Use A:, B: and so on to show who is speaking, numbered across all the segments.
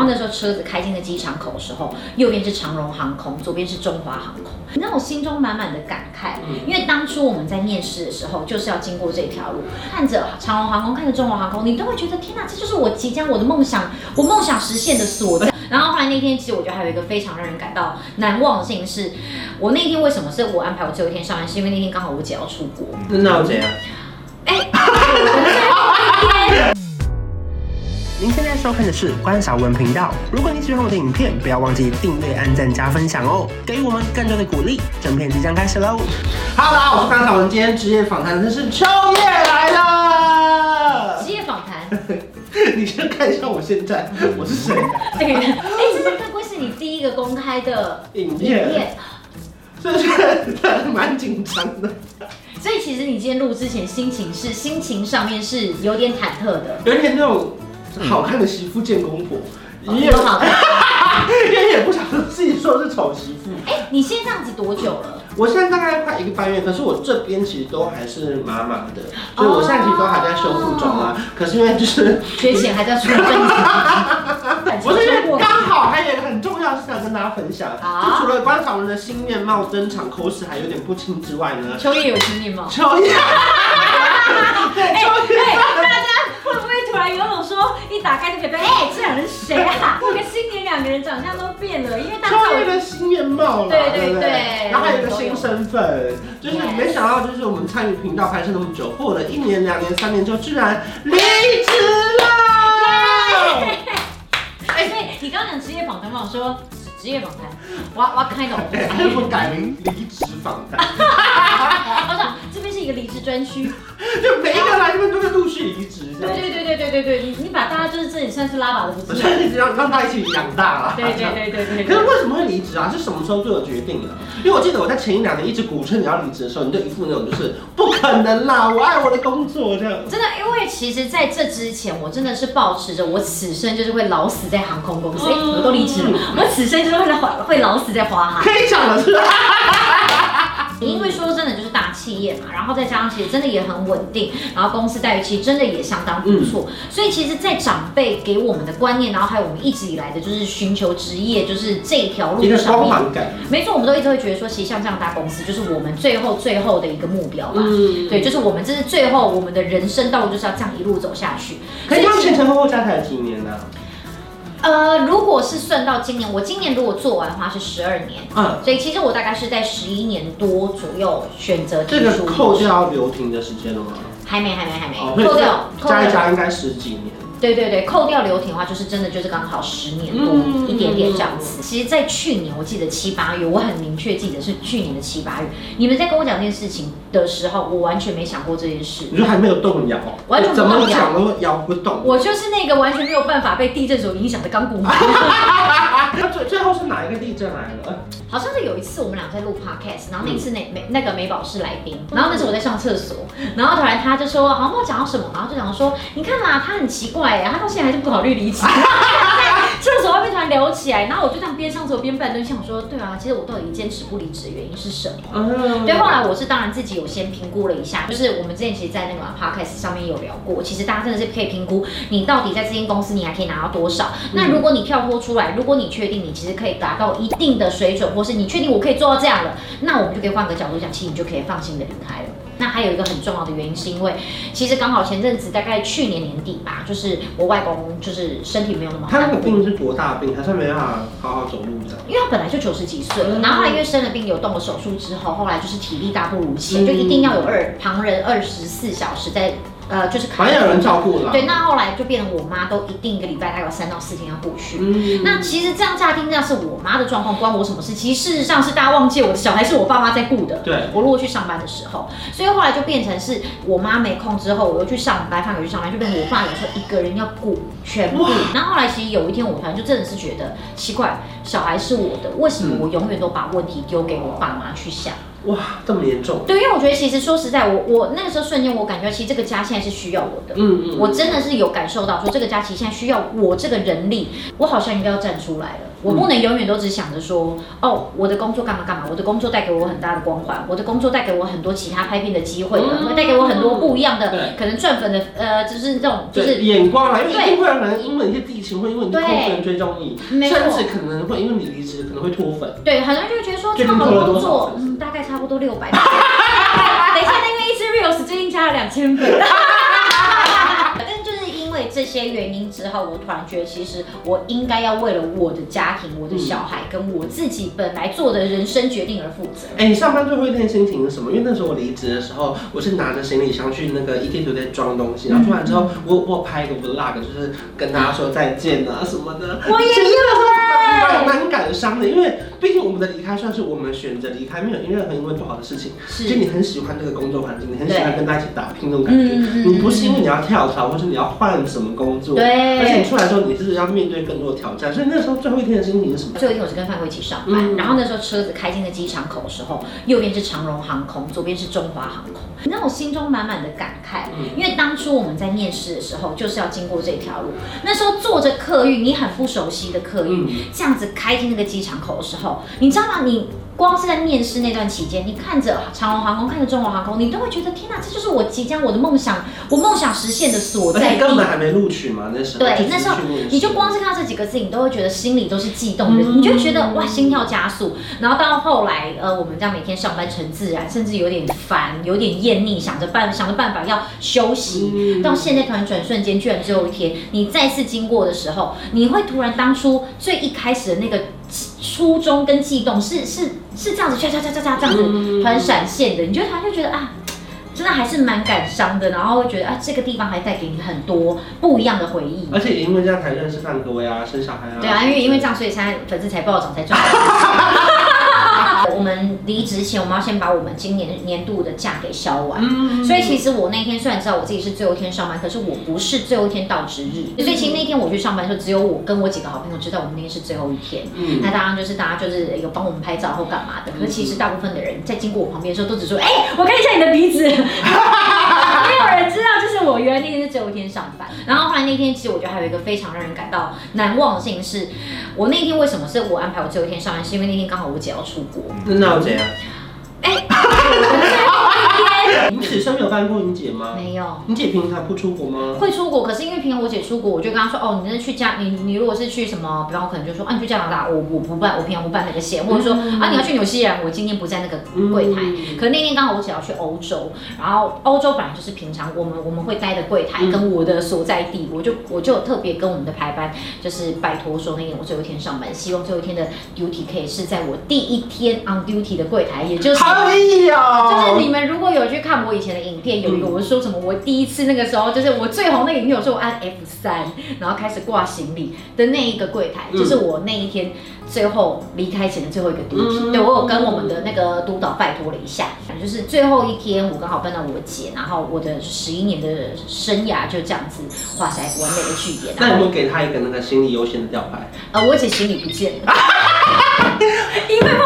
A: 后那时候车子开进了机场口的时候，右边是长荣航空，左边是中华航空，你让我心中满满的感慨。因为当初我们在面试的时候，就是要经过这条路，看着长荣航空，看着中华航空，你都会觉得天哪，这就是我即将我的梦想，我梦想实现的所在。然后后来那天，其实我觉得还有一个非常让人感到难忘的事情是，我那天为什么是我安排我最后一天上班，是因为那天刚好我姐要出国。
B: 那我怎样？
A: 哎。
B: 您现在收看的是关韶文频道。如果你喜欢我的影片，不要忘记订阅、按赞、加分享哦，给予我们更多的鼓励。整片即将开始喽！Hello，大家好，我是关韶文。今天职业访谈的是秋叶来了。
A: 职业访谈？
B: 你先看一下我现在我是
A: 谁？哎，这是会不会是你第一个公开的影片？
B: 所以现在蛮紧张的。
A: 所以其实你今天录之前心情是心情上面是有点忐忑的，
B: 有点那种。好看的媳妇见公婆，
A: 你、也有好。看，
B: 因为也不想自己说是丑媳妇。
A: 哎、欸，你现在这样子多久了？
B: 我现在大概快一个半月，可是我这边其实都还是麻麻的，所以我现在其实都还在修复中啊。哦、可是因为就是
A: 缺钱还在出分
B: 我 是因为刚好还有一个很重要的事想跟大家分享，啊、就除了关韶文的新面貌登场，口齿还有点不清之外呢，
A: 秋叶有新面貌。
B: 秋叶，
A: 对，丘曄，大家两个人长相都变了，因为大
B: 赵有一个新面貌了，
A: 对对对，
B: 然后还有一个新身份，就是没想到，就是我们参与频道拍摄那么久，过了一年、两年、三年之后，居然离职了。
A: 哎，所以你刚刚讲职业访谈嘛，我说职业访谈，我我开头
B: 还不改名离职访谈。
A: 我想这边是一个离职专区。
B: 就每一个来离职，
A: 对对对对对对对，你你把大家就是这里算是拉拔的不错，
B: 让让他一起养大了。
A: 对对对对对。
B: 可是为什么会离职啊？是什么时候做的决定的？因为我记得我在前一两年一直鼓吹你要离职的时候，你就一副那种就是不可能啦，我爱我的工作这样。
A: 真的，因为其实在这之前，我真的是保持着我此生就是会老死在航空公司，哎，我都离职了，我此生就是会会老死在华航。
B: 可以讲了是吧？
A: 因为说真的就是大企业嘛，然后再加上其实真的也很稳定，然后公司待遇其实真的也相当不错，嗯、所以其实，在长辈给我们的观念，然后还有我们一直以来的就是寻求职业，就是这条路上面，没错，我们都一直会觉得说，其实像这样大公司，就是我们最后最后的一个目标吧。嗯，对，就是我们这是最后我们的人生道路就是要这样一路走下去。
B: 可是前前后后加起来几年呢？
A: 呃，如果是算到今年，我今年如果做完的话是十二年，嗯，所以其实我大概是在十一年多左右选择。
B: 这个扣掉留停的时间了吗？
A: 还没，还没，还没，哦、扣掉，
B: 加一加应该十几年。
A: 对对对，扣掉留停的话，就是真的就是刚好十年多一点点这样子。其实，在去年我记得七八月，我很明确记得是去年的七八月。你们在跟我讲这件事情的时候，我完全没想过这件事。
B: 你说还没有动摇，
A: 完全怎么
B: 讲都摇不动。
A: 我就是那个完全没有办法被地震所影响的钢骨。
B: 那 最最后是哪一个地震来了？
A: 好像是有一次我们俩在录 podcast，然后那次那美那个美宝是来宾，然后那时候我在上厕所，然后突然他就说，好像不知道讲到什么，然后就讲说，你看嘛，他很奇怪。他到现在还是不考虑离职。厕所外面突然聊起来，然后我就这样边上厕所边半蹲，想说，对啊，其实我到底坚持不离职的原因是什么？对，后来我是当然自己有先评估了一下，就是我们之前其实，在那个 podcast 上面有聊过，其实大家真的是可以评估你到底在这间公司你还可以拿到多少。那如果你跳脱出来，如果你确定你其实可以达到一定的水准，或是你确定我可以做到这样了，那我们就可以换个角度讲，其实你就可以放心的离开了。那还有一个很重要的原因，是因为其实刚好前阵子大概去年年底吧，就是我外公就是身体没有那么好。
B: 他那个病是多大病？他是没办法好好走路的。
A: 因为他本来就九十几岁了，然后后来因为生了病，有动了手术之后，后来就是体力大不如前，就一定要有二旁人二十四小时在。呃，就是
B: 反正有人照顾了。
A: 对，那后来就变成我妈都一定一个礼拜大概有三到四天要过去。嗯，那其实这样乍听这样是我妈的状况，关我什么事？其实事实上是大家忘记我的小孩是我爸妈在顾的。
B: 对，
A: 我如果去上班的时候，所以后来就变成是我妈没空之后，我又去上班，放学去上班，就变成我爸有时候一个人要顾全部。然后后来其实有一天我突然就真的是觉得奇怪，小孩是我的，为什么我永远都把问题丢给我爸妈去想？
B: 哇，这么严重？
A: 对，因为我觉得其实说实在，我我那个时候瞬间我感觉其实这个家现在是需要我的，嗯嗯，我真的是有感受到说这个家其实现在需要我这个人力，我好像应该要站出来了。我不能永远都只想着说，哦，我的工作干嘛干嘛，我的工作带给我很大的光环，我的工作带给我很多其他拍片的机会，会带给我很多不一样的可能赚粉的，呃，就是这种就是
B: 眼光啦，因为一定会有人因为一些地勤，会因为你的空粉追踪你，甚至可能会因为你离职可能会脱粉。
A: 对，很多人就会觉得说，这么好的工作，嗯，大概差不多六百。等一下，因为一支 reels 最近加了两千粉。这些原因之后，我突然觉得，其实我应该要为了我的家庭、我的小孩跟我自己本来做的人生决定而负责。
B: 哎、欸，你上班最后一天心情是什么？因为那时候我离职的时候，我是拿着行李箱去那个 ETtoday 装东西，然后出来之后，我我拍一个 vlog，就是跟大家说再见啊什么的。
A: 我也有，
B: 蛮感伤的，因为毕竟我们的离开算是我们选择离开，没有因任何因为不好的事情，是就你很喜欢这个工作环境，你很喜欢跟大家一起打拼那种感觉，你不是因为你要跳槽，或是你要换什么。工作，
A: 对，
B: 而且你出来之后，你是要面对更多的挑战，所以那时候最后一天的心情是什么？
A: 最后一天我是跟范慧一起上班，嗯、然后那时候车子开进了机场口的时候，右边是长荣航空，左边是中华航空，你让我心中满满的感慨，嗯、因为当初我们在面试的时候就是要经过这条路，那时候坐着客运，你很不熟悉的客运，嗯、这样子开进那个机场口的时候，你知道吗？你。光是在面试那段期间，你看着长隆航空，看着中国航空，你都会觉得天哪，这就是我即将我的梦想，我梦想实现的所在地。
B: 根本还没录取嘛，那时候。
A: 对，那时候你就光是看到这几个字，你都会觉得心里都是悸动的，嗯、你就觉得哇，心跳加速。然后到后来，呃，我们这样每天上班成自然，甚至有点烦，有点厌腻，想着办想着办法要休息。嗯、到现在突然转瞬间，居然最后一天，你再次经过的时候，你会突然当初最一开始的那个。初衷跟悸动是是是这样子，唰唰唰唰唰这样子突然闪现的，你觉得他就觉得啊，真的还是蛮感伤的，然后会觉得啊，这个地方还带给你很多不一样的回忆。
B: 而且也因为这样才认识范格威啊，生小孩啊。
A: 对啊，因为因为这样，所以现在粉丝才暴涨，才赚。我们离职前，我们要先把我们今年年度的假给销完。嗯，所以其实我那天虽然知道我自己是最后一天上班，可是我不是最后一天到职日。所以其实那天我去上班的时候，只有我跟我几个好朋友知道我们那天是最后一天。嗯，那当然就是大家就是有帮我们拍照或干嘛的。可是其实大部分的人在经过我旁边的时候，都只说：“哎，我看一下你的鼻子。”没有人知道，就是我原来那天是最后一天上班。然后后来那天，其实我觉得还有一个非常让人感到难忘的事情是，我那天为什么是我安排我最后一天上班，是因为那天刚好我姐要出国。
B: 那我姐啊？你此生没有办过你姐吗？
A: 没有。
B: 你姐平常不出国吗？
A: 会出国，可是因为平常我姐出国，我就跟她说，哦，你那去加，你你如果是去什么，比方我可能就说，啊，你去加拿大，我我不办，我平常不办那个线，或者说，嗯、啊，你要去纽西兰，我今天不在那个柜台。嗯、可是那天刚好我姐要去欧洲，然后欧洲本来就是平常我们我们会待的柜台跟我的所在地，我就我就特别跟我们的排班就是拜托说，那天我最后一天上班，希望最后一天的 duty 可以是在我第一天 on duty 的柜台，也就是。
B: 可以哦，
A: 就是你们如果有去看我以前的影片，有一个我说什么，我第一次那个时候，就是我最红那个影片，我说我按 F 三，然后开始挂行李的那一个柜台，就是我那一天最后离开前的最后一个 duty。对，我有跟我们的那个督导拜托了一下，就是最后一天我刚好碰到我姐，然后我的十一年的生涯就这样子画下完美的句点。
B: 那有没有给他一个那个行李优先的吊牌？
A: 呃，我姐行李不见了，因为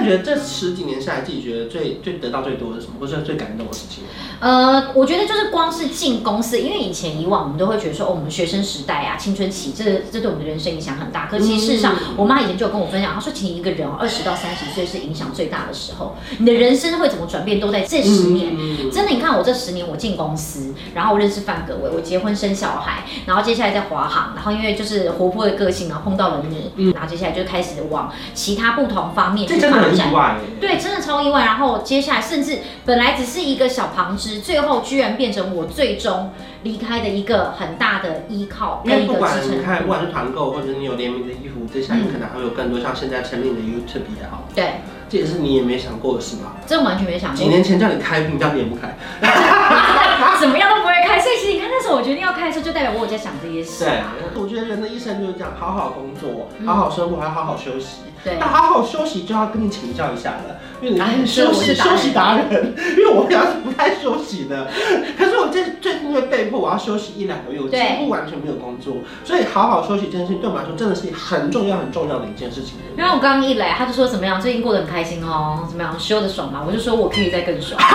B: 那你觉得这十几年下来，自己觉得最最得到最多的是什么，或是最感动的事情？
A: 呃，我觉得就是光是进公司，因为以前以往我们都会觉得说，哦，我们学生时代啊，青春期，这这对我们的人生影响很大。可其实事实上，我妈以前就有跟我分享，她说，其实一个人二十到三十岁是影响最大的时候，你的人生会怎么转变，都在这十年。真的，你看我这十年，我进公司，然后我认识范格伟，我结婚生小孩，然后接下来在华航，然后因为就是活泼的个性，然后碰到了你，然后接下来就开始往其他不同方面去发展。意外，对，真的超意外。然后接下来，甚至本来只是一个小旁支，最后居然变成我最终离开的一个很大的依靠跟一个支撑。因为不管你看，不管是团购或者你有联名的衣服，接下来可能还会有更多像现在成立的 YouTube 也好。对，这也是你也没想过的事吧？这完全没想过。几年前叫你开你，叫你也不开。怎么样都不会开。所以其实你看，那时候我决定要开的时候，就代表我有在想这些事。对，我觉得人的一生就是这样，好好工作，好好生活，还要好好休息。对，那好好休息就要跟你请教一下了，因为你是休息休息达人，因为我要是不太休息的，可是我这最近因为被迫我要休息一两个月，我几乎完全没有工作，所以好好休息这件事情对我们来说真的是很重要很重要的一件事情。因为我刚刚一来，他就说怎么样，最近过得很开心哦，怎么样，休得爽吗？我就说我可以再更爽。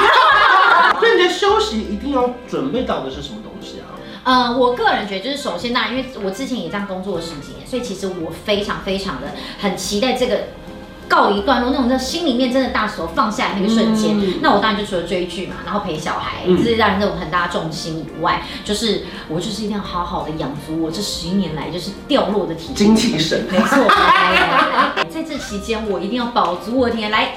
A: 所以你的休息一定要准备到的是什么东西啊？呃，我个人觉得就是首先，那因为我之前也这样工作了十几年，所以其实我非常非常的很期待这个。告一段落，那种在心里面真的大手放下来那个瞬间，嗯、那我当然就除了追剧嘛，然后陪小孩，这是让人那种很大的重心以外，就是我就是一定要好好的养足我这十一年来就是掉落的体
B: 精气神，
A: 没错，在这期间我一定要保足我的体来。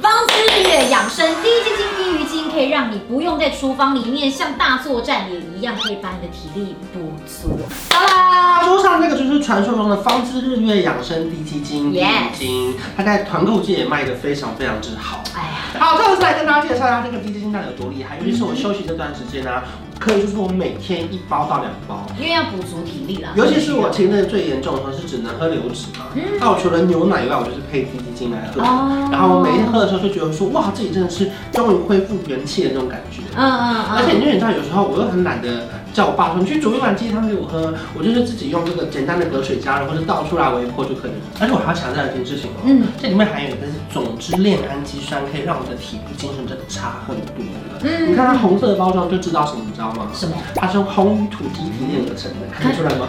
A: 方知月养生低筋精、低鱼精，可以让你不用在厨房里面像大作战也一样，可以把你的体力补足。
B: 好啦，桌上这个就是传说中的方知日月养生低基精、低鱼精，它在团购界也卖得非常非常之好。哎呀，好，这次来跟大家介绍一下这个低基精到底有多厉害，尤其是我休息这段时间呢、啊。可以就是我每天一包到两包，
A: 因为要补足体力啦。
B: 尤其是我前阵最严重的时候是只能喝流质嘛，那、嗯、我除了牛奶以外，我就是配滴鸡精来喝。哦、然后我每天喝的时候就觉得说，哇，自己真的是终于恢复元气的那种感觉。嗯嗯嗯。而且你知道，有时候我又很懒得叫我爸说，你去煮一碗鸡汤给我喝，我就是自己用这个简单的隔水加热或者倒出来微波就可以。而且我还要强调一件事情哦，嗯，这里面含有一个是总之链氨基酸，可以让我的体力精神真的差很多了。嗯，你看它红色的包装就知道什么，你知道吗？什么？它是用红鱼土鸡提炼而成的，看得出来吗？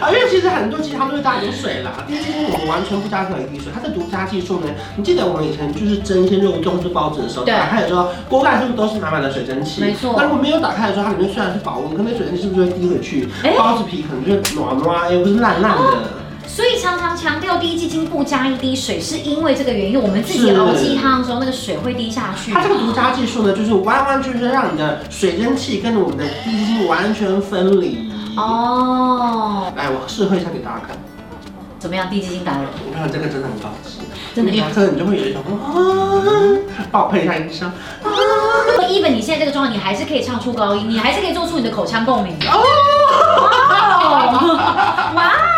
B: 啊，因为其实很多鸡汤都会加点水啦，滴鸡精我们完全不加任何一滴水，它的独家技术呢？你记得我们以前就是蒸一些肉粽或是包子的时候，打开的时候锅盖是不是都是满满的水蒸气？没错。那如果没有打开的时候，它里面虽然是保温，可那水蒸气是不是就会滴回去？欸、包子皮可能就软软，又不是烂烂的。哦
A: 所以常常强调低基金不加一滴水，是因为这个原因。我们自己熬鸡汤的时候，那个水会滴下去。
B: 它这个独家技术呢，就是完完全全让你的水蒸气跟我们的低基金完全分离。哦，来，我试喝一下给大家看。
A: 怎么样？低基金达人？
B: 你看这个真的很高级，真的。一喝你就会有一种啊，帮我配一下音箱。啊
A: ，even 你现在这个状态，你还是可以唱出高音，你还是可以做出你的口腔共鸣。哦，哇。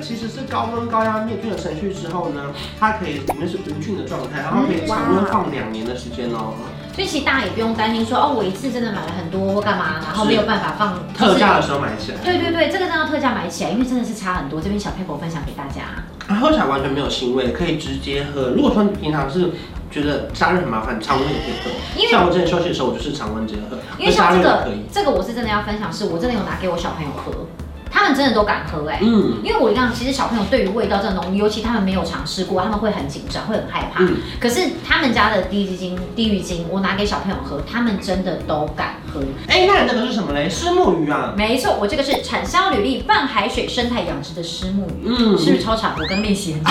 B: 其实是高温高压灭菌的程序之后呢，它可以里面是无菌的状态，然后可以常温放两年的时间哦。
A: 所以其实大家也不用担心说哦，我一次真的买了很多或干嘛，然后没有办法放
B: 特价的时候买起来。
A: 对对对，这个真的要特价买起来，因为真的是差很多。这边小撇步分享给大家。
B: 它喝起来完全没有腥味，可以直接喝。如果说你平常是觉得加热很麻烦，常温也可以喝。因为像我之前休息的时候，我就是常温直接喝。
A: 因为像这个，这个我是真的要分享，是我真的有拿给我小朋友喝。他们真的都敢喝哎、欸，嗯，因为我一样其实小朋友对于味道这种东西，尤其他们没有尝试过，他们会很紧张，会很害怕。嗯、可是他们家的低基金、低鱼精，我拿给小朋友喝，他们真的都敢喝。
B: 哎、欸，那你这个是什么嘞？石木鱼啊？
A: 没错，我这个是产销履历泛海水生态养殖的石木鱼，嗯，是不是超长？我跟
B: 练习。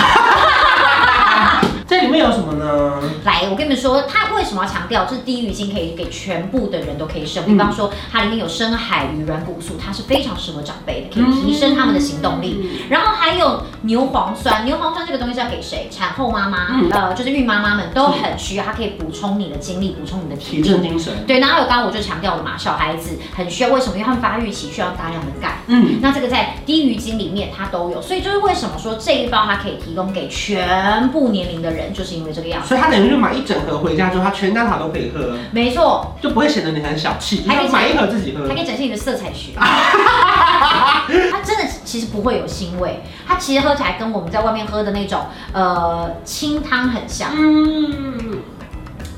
B: 面有什么呢？
A: 来，我跟你们说，它为什么要强调？就是滴鱼精可以给全部的人都可以使用。比方说，它里面有深海鱼软骨素，它是非常适合长辈的，可以提升他们的行动力。嗯、然后还有牛磺酸，牛磺酸这个东西是要给谁？产后妈妈，嗯、呃，就是孕妈妈们都很需要，它可以补充你的精力，补充你的体力，
B: 提振精神。
A: 对，然后还有刚刚我就强调了嘛，小孩子很需要，为什么？因为他们发育期需要大量的钙。嗯，那这个在低鱼精里面它都有，所以就是为什么说这一包它可以提供给全部年龄的人，就是因为这个样。
B: 所以他等于就买一整盒回家之后，他全家好都可以喝。
A: 没错，
B: 就不会显得你很小气。还可以买一盒自己喝，
A: 还可以展现你的色彩学。它真的其实不会有腥味，它其实喝起来跟我们在外面喝的那种呃清汤很像。嗯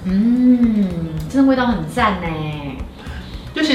A: 嗯，真的味道很赞呢。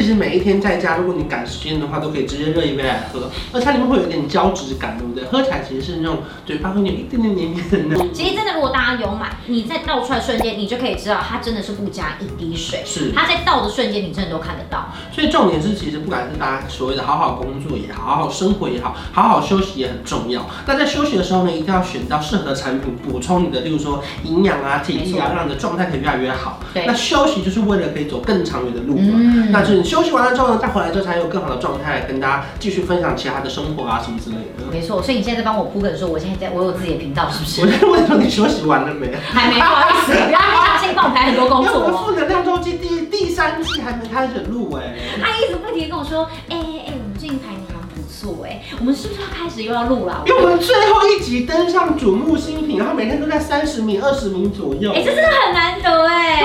B: 就其实每一天在家，如果你赶时间的话，都可以直接热一杯来喝，而且它里面会有一点胶质感，对不对？喝起来其实是那种嘴巴会有一点点黏黏的那种。
A: 其实真的，如果大家有买，你在倒出来瞬间，你就可以知道它真的是不加一滴水。是，它在倒的瞬间，你真的都看得到。
B: 所以重点是，其实不管是大家所谓的好好工作也好，好好生活也好，好好休息也很重要。那在休息的时候呢，一定要选到适合的产品补充你的，例如说营养啊、体力啊，让你的状态可以越来越好。对，那休息就是为了可以走更长远的路嘛。嗯，那。就是你休息完了之后呢，再回来之后才有更好的状态，跟大家继续分享其他的生活啊什么之类的。
A: 没错，所以你现在在帮我铺梗说，我现在在我有自己的频道，是不是？
B: 我在问说你休息完了没？
A: 还没，不好意思，不要担心，帮我排很多工作。
B: 我们负能量周记第第三季还没开始录哎。
A: 他一直不停跟我说，哎哎哎，我们最近排名还不错哎，我们是不是要开始又要录了？
B: 因为我们最后一集登上瞩目新品，然后每天都在三十名、二十名左右。
A: 哎，这真的很难得哎。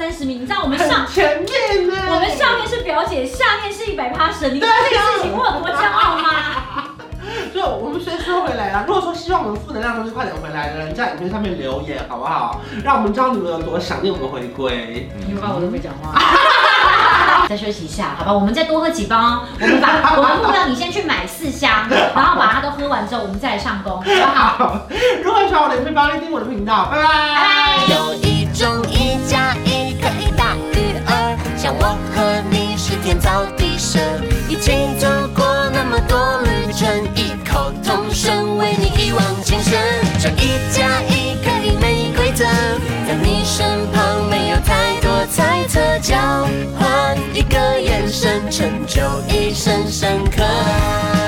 A: 三十名，你知道我们上
B: 前面呢？
A: 我们上面是表姐，下面是一百趴神，你知道这个事情我有多骄傲吗？
B: 就我们先说说回来啊，如果说希望我们负能量东西快点回来的人，在影片上面留言好不好？让我们知道你们有多想念我们回归。
A: 你们把我都没讲话。再休息一下，好吧？我们再多喝几包。我们把 我们目标，你先去买四箱，然后把它都喝完之后，我们再来上工，好不好？
B: 如果喜欢我的影片，帮你订阅我的频道，拜拜。拜拜。
C: 交换一个眼神成就一生深刻。